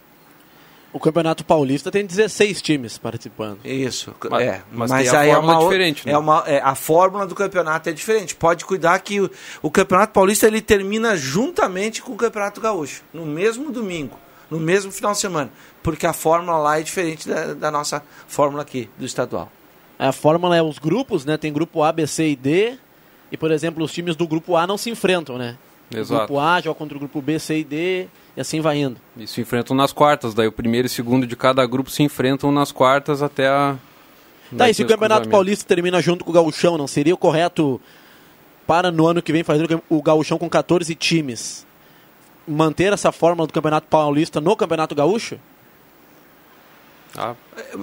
o Campeonato Paulista tem 16 times participando. Isso, Mas- é. mas Mas, aí é uma diferente, né? É uma, é, a fórmula do campeonato é diferente. Pode cuidar que o, o Campeonato Paulista ele termina juntamente com o Campeonato Gaúcho, no mesmo domingo, no mesmo final de semana. Porque a fórmula lá é diferente da, da nossa fórmula aqui, do estadual. A fórmula é os grupos, né? Tem grupo A, B, C e D. E, por exemplo, os times do grupo A não se enfrentam, né? O Exato. grupo A joga contra o grupo B, C e D. E assim vai indo. E se enfrentam nas quartas, daí o primeiro e segundo de cada grupo se enfrentam nas quartas até a. Tá, e se o Campeonato. Paulista termina junto com o Gauchão, não seria o correto para no ano que vem fazer o Gauchão com 14 times? Manter essa fórmula do Campeonato Paulista no Campeonato Gaúcho? Ah,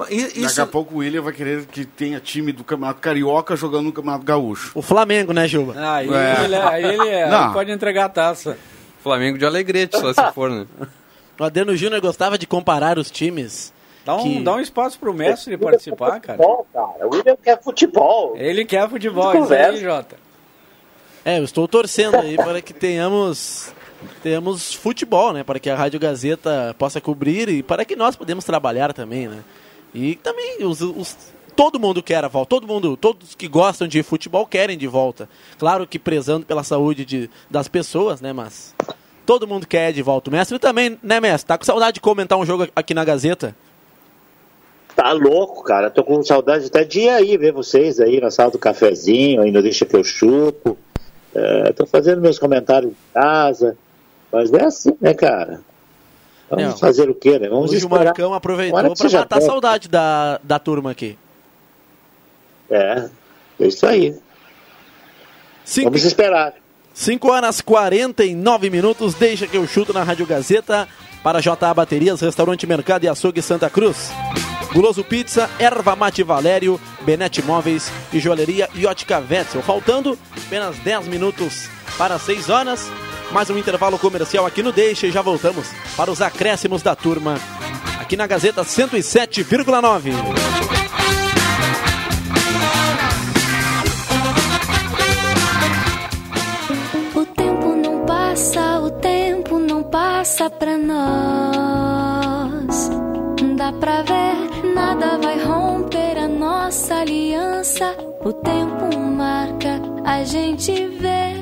E- Daqui Isso, a pouco o William vai querer que tenha time do Campeonato Carioca jogando no Campeonato Gaúcho. O Flamengo, né, Gilva? Aí É. ele, aí ele é, Não. aí pode entregar a taça. Flamengo de Alegrete, só se for, né? O Adriano Júnior gostava de comparar os times Dá um, que- dá um espaço pro mestre participar, cara. Futebol, cara. O William quer futebol. Ele quer futebol, isso aí. Jota. É, eu estou torcendo aí para que tenhamos tenhamos futebol, né? Para que a Rádio Gazeta possa cobrir e para que nós podemos trabalhar também, né? E também os, os- todo mundo quer a volta, todo mundo, todos que gostam de futebol querem de volta. Claro que prezando pela saúde de, das pessoas, né? Mas todo mundo quer de volta. O mestre também, né, mestre? Tá com saudade de comentar um jogo aqui na Gazeta? Tá louco, cara. Tô com saudade até de ir aí ver vocês aí na sala do cafezinho, ainda deixa que eu chupo. É, tô fazendo meus comentários em casa. Mas é assim, né, cara? Vamos Não. fazer o quê, né? Vamos Hoje o esperar. Marcão aproveitou para matar a saudade da, da turma aqui. É, é isso aí. Cinco, Vamos esperar. 5 horas 49 minutos, deixa que eu chuto na Rádio Gazeta para JA Baterias, Restaurante Mercado e Açougue Santa Cruz. Guloso Pizza, Erva Mate Valério, Benete Móveis e Joalheria Wetzel. Faltando apenas 10 minutos para 6 horas. Mais um intervalo comercial aqui no Deixa e já voltamos para os acréscimos da turma. Aqui na Gazeta 107,9. O tempo não passa, o tempo não passa pra nós. Dá pra ver, nada vai romper a nossa aliança. O tempo marca, a gente vê.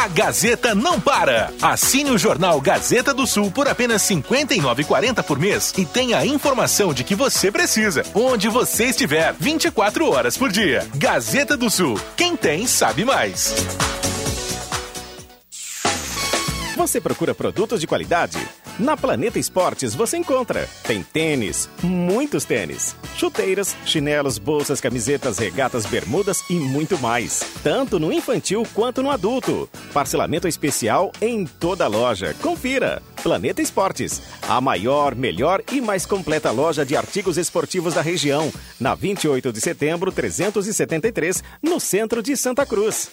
A Gazeta não para. Assine o jornal Gazeta do Sul por apenas R$ 59,40 por mês e tenha a informação de que você precisa, onde você estiver, 24 horas por dia. Gazeta do Sul. Quem tem, sabe mais. Você procura produtos de qualidade? Na Planeta Esportes você encontra. Tem tênis, muitos tênis, chuteiras, chinelos, bolsas, camisetas, regatas, bermudas e muito mais. Tanto no infantil quanto no adulto. Parcelamento especial em toda a loja. Confira. Planeta Esportes, a maior, melhor e mais completa loja de artigos esportivos da região. Na 28 de setembro, 373, no centro de Santa Cruz.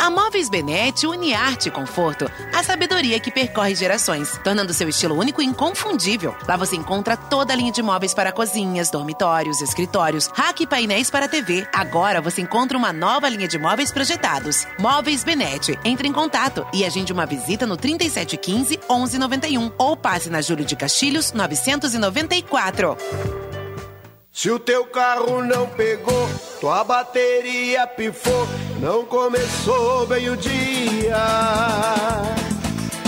A Móveis Benete une arte e conforto, a sabedoria que percorre gerações, tornando seu estilo único e inconfundível. Lá você encontra toda a linha de móveis para cozinhas, dormitórios, escritórios, rack e painéis para TV. Agora você encontra uma nova linha de móveis projetados. Móveis Benete. Entre em contato e agende uma visita no 3715 1191 ou passe na Júlio de Castilhos 994. Se o teu carro não pegou, tua bateria pifou, não começou bem o dia.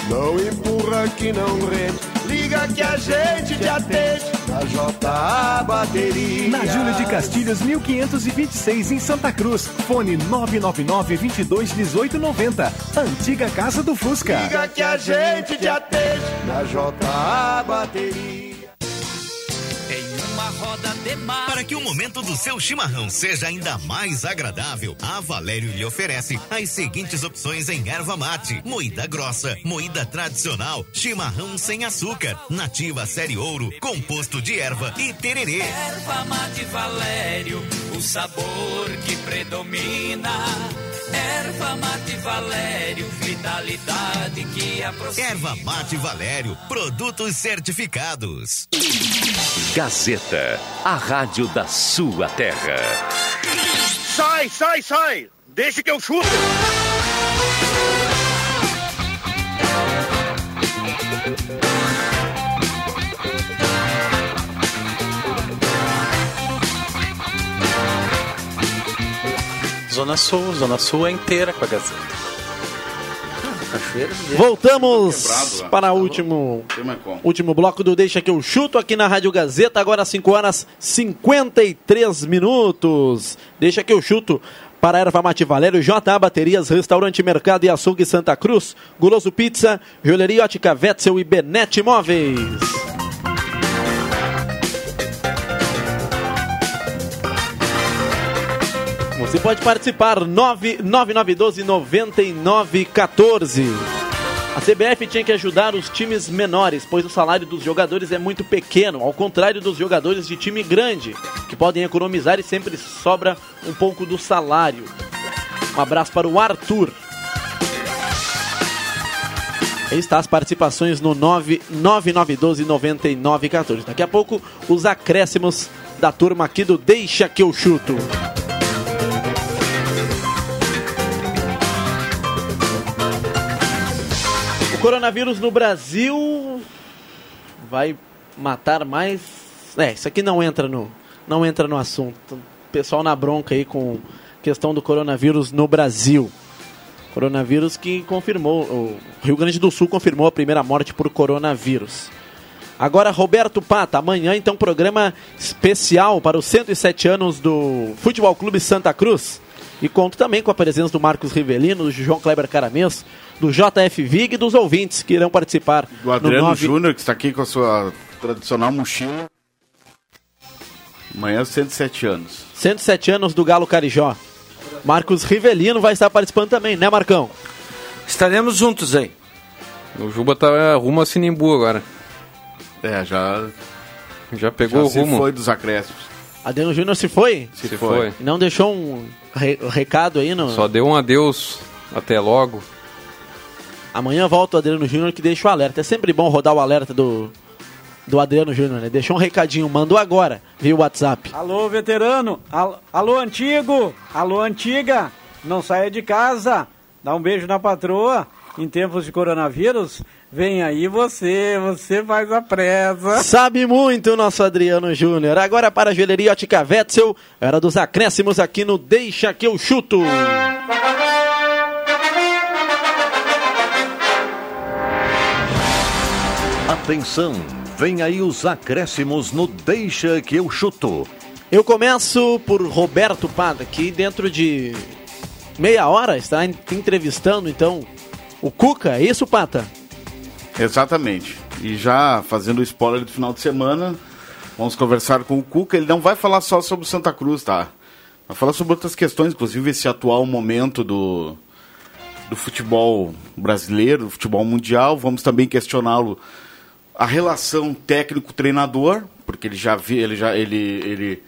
Não empurra que não rende, liga que a gente te atende na JA Bateria. Na Júlio de Castilhos, 1526, em Santa Cruz. Fone 999-22-1890. Antiga Casa do Fusca. Liga que a gente te atende na JA Bateria. Roda de mar. Para que o momento do seu chimarrão seja ainda mais agradável, a Valério lhe oferece as seguintes opções em erva mate: moída grossa, moída tradicional, chimarrão sem açúcar, nativa série ouro, composto de erva e tererê. Erva mate Valério, o sabor que predomina. Erva mate Valério, vitalidade que aproxima. Erva mate Valério, produtos certificados. Gazeta, a rádio da sua terra. Sai, sai, sai! Deixa que eu chuto! Zona Sul, Zona Sul é inteira com a Gazeta. Cachoeira Voltamos Quebrado lá. para o último, último bloco do Deixa que eu chuto aqui na Rádio Gazeta, agora às 5 horas 53 minutos. Deixa que eu chuto para Erva Mate Valério, JA Baterias, Restaurante Mercado e Açougue Santa Cruz, Guloso Pizza, Joalheria Ótica Wetzel e Benete Móveis. Você pode participar 9912 9914. A CBF tinha que ajudar os times menores, pois o salário dos jogadores é muito pequeno, ao contrário dos jogadores de time grande, que podem economizar e sempre sobra um pouco do salário. Um abraço para o Arthur. Aí está as participações no 99912 9914. Daqui a pouco, os acréscimos da turma aqui do Deixa que eu chuto. Coronavírus no Brasil vai matar mais. É, isso aqui não entra no, não entra no assunto. Pessoal na bronca aí com questão do coronavírus no Brasil. Coronavírus que confirmou, o Rio Grande do Sul confirmou a primeira morte por coronavírus. Agora, Roberto Pata, amanhã então programa especial para os 107 anos do Futebol Clube Santa Cruz. E conto também com a presença do Marcos Rivelino, do João Kleber Caramês, do JF Vig e dos ouvintes que irão participar. Do Adriano nove... Júnior, que está aqui com a sua tradicional mochila. Amanhã, 107 anos. 107 anos do Galo Carijó. Marcos Rivelino vai estar participando também, né, Marcão? Estaremos juntos aí. O Juba tá rumo a Sinimbu agora. É, já. Já pegou já o rumo. Se foi dos acréscimos. Adriano Júnior se foi? Se, se foi. foi. Não deixou um re recado aí no. Só deu um adeus. Até logo. Amanhã volta o Adriano Júnior que deixa o alerta. É sempre bom rodar o alerta do, do Adriano Júnior, né? Deixou um recadinho, mandou agora via WhatsApp. Alô, veterano. Alô, alô, antigo. Alô, antiga. Não saia de casa. Dá um beijo na patroa. Em tempos de coronavírus, vem aí você, você faz a presa. Sabe muito o nosso Adriano Júnior. Agora para a joalheria Ótica Wetzel, era dos acréscimos aqui no Deixa que eu chuto. Atenção, vem aí os acréscimos no Deixa que eu chuto. Eu começo por Roberto Pada, que dentro de meia hora está entrevistando então o Cuca, é isso, Pata? Exatamente. E já fazendo o spoiler do final de semana, vamos conversar com o Cuca. Ele não vai falar só sobre Santa Cruz, tá? Vai falar sobre outras questões, inclusive esse atual momento do, do futebol brasileiro, do futebol mundial. Vamos também questioná-lo a relação técnico-treinador, porque ele já vi, ele já ele ele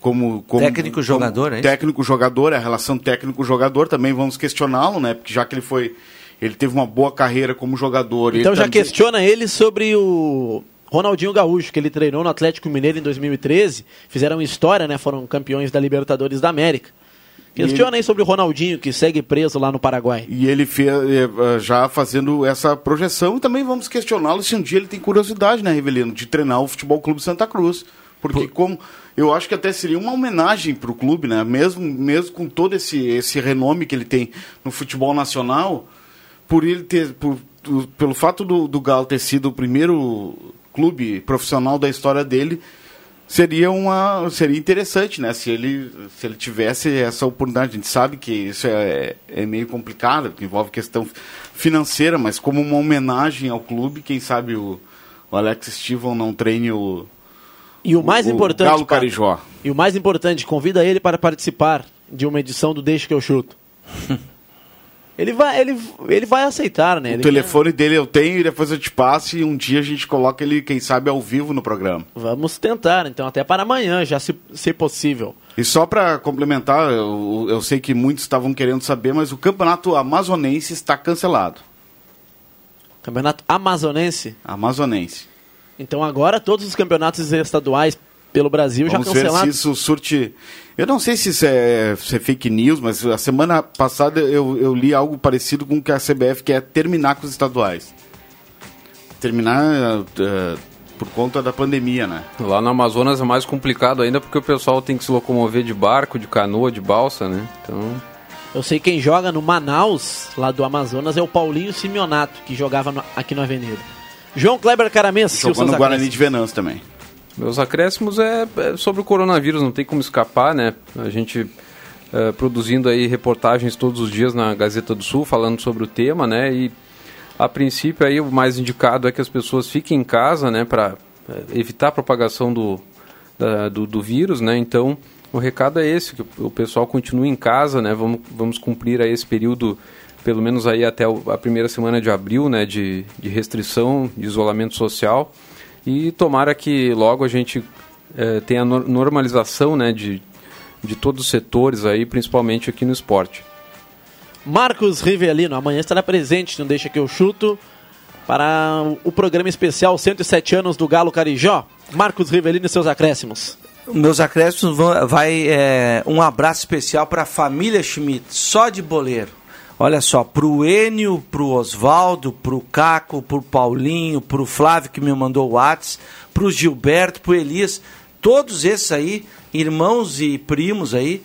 como, como técnico jogador, é técnico jogador, a relação técnico jogador também vamos questioná-lo, né? Porque já que ele foi ele teve uma boa carreira como jogador. Então já também... questiona ele sobre o Ronaldinho Gaúcho, que ele treinou no Atlético Mineiro em 2013. Fizeram história, né? Foram campeões da Libertadores da América. Aí sobre o Ronaldinho, que segue preso lá no Paraguai. E ele fez, já fazendo essa projeção, e também vamos questioná-lo se um dia ele tem curiosidade, né, Rivelino, de treinar o Futebol Clube Santa Cruz. Porque Por... como eu acho que até seria uma homenagem para o clube, né? Mesmo, mesmo com todo esse, esse renome que ele tem no futebol nacional, por ele ter, por, pelo fato do, do Galo ter sido o primeiro clube profissional da história dele, seria uma seria interessante, né? Se ele se ele tivesse essa oportunidade, a gente sabe que isso é, é meio complicado, que envolve questão financeira, mas como uma homenagem ao clube, quem sabe o, o Alex Steven não treine o e o mais o, importante, o Galo Carijó. E o mais importante, convida ele para participar de uma edição do Deixa que eu chuto. Ele vai, ele, ele vai aceitar, né? O ele telefone quer... dele eu tenho e depois eu te passo e um dia a gente coloca ele, quem sabe, ao vivo no programa. Vamos tentar, então, até para amanhã, já se, se possível. E só para complementar, eu, eu sei que muitos estavam querendo saber, mas o campeonato amazonense está cancelado. Campeonato amazonense? Amazonense. Então agora todos os campeonatos estaduais pelo Brasil Vamos já cancelados. Ver se isso surte. Eu não sei se isso é, se é, fake news, mas a semana passada eu, eu li algo parecido com o que a CBF quer terminar com os estaduais. Terminar uh, por conta da pandemia, né? Lá no Amazonas é mais complicado ainda porque o pessoal tem que se locomover de barco, de canoa, de balsa, né? Então. Eu sei quem joga no Manaus, lá do Amazonas, é o Paulinho Simeonato, que jogava no, aqui na Avenida. João Kleber Caramês. Jogou no Guarani de Venâncio também. Meus acréscimos é, é, sobre o coronavírus, não tem como escapar, né? A gente é, produzindo aí reportagens todos os dias na Gazeta do Sul falando sobre o tema, né? E a princípio aí o mais indicado é que as pessoas fiquem em casa, né? Para é, evitar a propagação do, da, do, do, vírus, né? Então o recado é esse, que o pessoal continue em casa, né? Vamos, vamos cumprir aí esse período pelo menos aí até a primeira semana de abril, né, de, de restrição, de isolamento social. E tomara que logo a gente eh, tenha normalização, né, de, de todos os setores aí, principalmente aqui no esporte. Marcos Rivelino, amanhã estará presente, não deixa que eu chuto, para o programa especial 107 anos do Galo Carijó. Marcos Rivelino e seus acréscimos. Meus acréscimos vão, vai é, um abraço especial para a família Schmidt, só de boleiro. Olha só, pro Enio, pro Oswaldo, pro Caco, pro Paulinho, pro Flávio que me mandou o Whats, pro Gilberto, pro Elias, todos esses aí, irmãos e primos aí,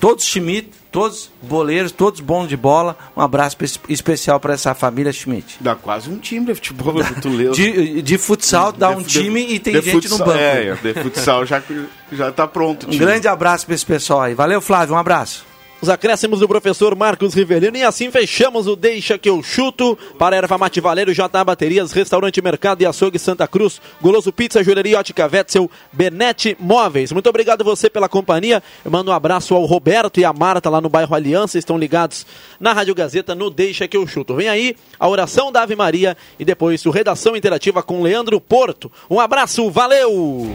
todos Schmidt, todos boleiros, todos bons de bola. Um abraço espe- especial para essa família Schmidt. Dá quase um time de futebol do Leu. De, de futsal dá um time e tem gente no banco. É, de futsal já, já tá pronto. Um grande abraço para esse pessoal aí. Valeu, Flávio, um abraço. Os acréscimos do professor Marcos Rivelino. E assim fechamos o Deixa que eu chuto para Erva Mate Valeiro, JA Baterias, Restaurante Mercado e Açougue Santa Cruz, Goloso Pizza, Joalheria Ótica Wetzel, Benete Móveis. Muito obrigado você pela companhia. Eu mando um abraço ao Roberto e à Marta lá no bairro Aliança, estão ligados na Rádio Gazeta no Deixa que eu chuto. Vem aí a oração da Ave Maria e depois o Redação Interativa com Leandro Porto. Um abraço, valeu!